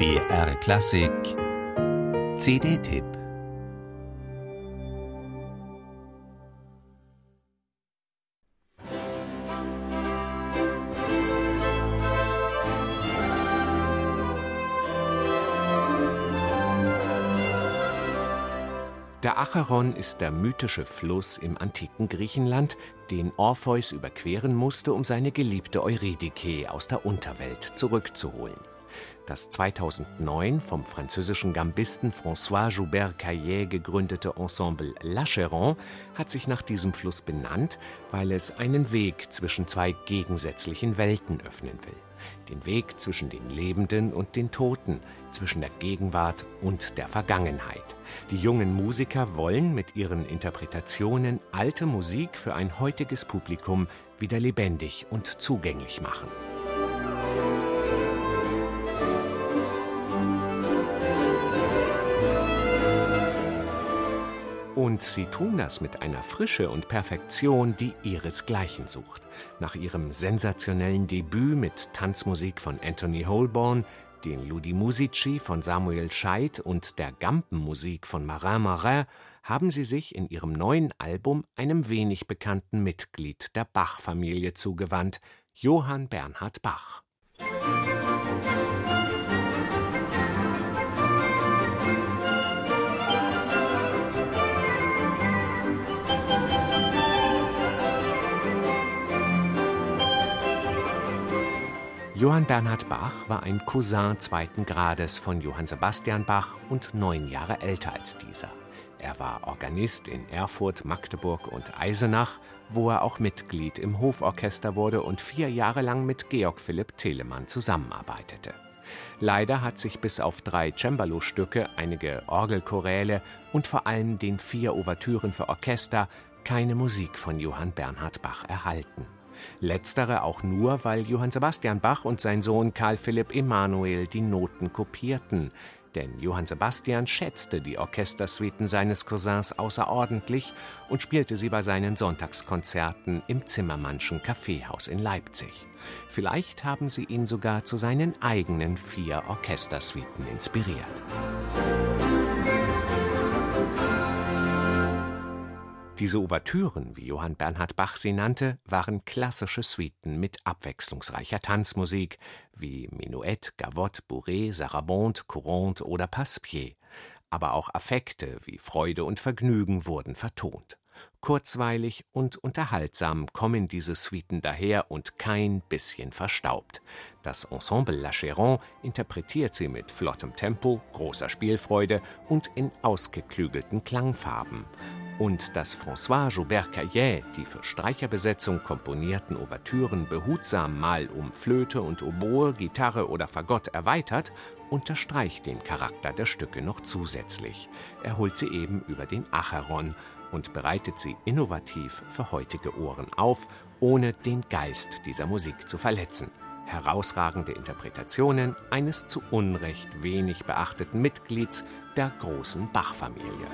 BR Klassik CD-Tipp Der Acheron ist der mythische Fluss im antiken Griechenland, den Orpheus überqueren musste, um seine geliebte Eurydike aus der Unterwelt zurückzuholen. Das 2009 vom französischen Gambisten François Joubert Caillet gegründete Ensemble L'Acheron hat sich nach diesem Fluss benannt, weil es einen Weg zwischen zwei gegensätzlichen Welten öffnen will. Den Weg zwischen den Lebenden und den Toten, zwischen der Gegenwart und der Vergangenheit. Die jungen Musiker wollen mit ihren Interpretationen alte Musik für ein heutiges Publikum wieder lebendig und zugänglich machen. Und sie tun das mit einer Frische und Perfektion, die ihresgleichen sucht. Nach ihrem sensationellen Debüt mit Tanzmusik von Anthony Holborn, den Ludi Musici von Samuel Scheidt und der Gampenmusik von Marin Marin haben sie sich in ihrem neuen Album einem wenig bekannten Mitglied der Bach-Familie zugewandt, Johann Bernhard Bach. Johann Bernhard Bach war ein Cousin zweiten Grades von Johann Sebastian Bach und neun Jahre älter als dieser. Er war Organist in Erfurt, Magdeburg und Eisenach, wo er auch Mitglied im Hoforchester wurde und vier Jahre lang mit Georg Philipp Telemann zusammenarbeitete. Leider hat sich bis auf drei Cembalo-Stücke, einige Orgelchoräle und vor allem den vier Ouvertüren für Orchester keine Musik von Johann Bernhard Bach erhalten. Letztere auch nur, weil Johann Sebastian Bach und sein Sohn Karl Philipp Emanuel die Noten kopierten. Denn Johann Sebastian schätzte die Orchestersuiten seines Cousins außerordentlich und spielte sie bei seinen Sonntagskonzerten im Zimmermannschen Kaffeehaus in Leipzig. Vielleicht haben sie ihn sogar zu seinen eigenen vier Orchestersuiten inspiriert. Diese Ouvertüren, wie Johann Bernhard Bach sie nannte, waren klassische Suiten mit abwechslungsreicher Tanzmusik, wie Menuett, Gavotte, Bourrée, Sarabande, Courante oder Passepied. Aber auch Affekte wie Freude und Vergnügen wurden vertont. Kurzweilig und unterhaltsam kommen diese Suiten daher und kein bisschen verstaubt. Das Ensemble La Chéron interpretiert sie mit flottem Tempo, großer Spielfreude und in ausgeklügelten Klangfarben und dass François Joubert Caillet die für Streicherbesetzung komponierten Ouvertüren behutsam mal um Flöte und Oboe, Gitarre oder Fagott erweitert, unterstreicht den Charakter der Stücke noch zusätzlich. Er holt sie eben über den Acheron und bereitet sie innovativ für heutige Ohren auf, ohne den Geist dieser Musik zu verletzen. Herausragende Interpretationen eines zu Unrecht wenig beachteten Mitglieds der großen Bach-Familie.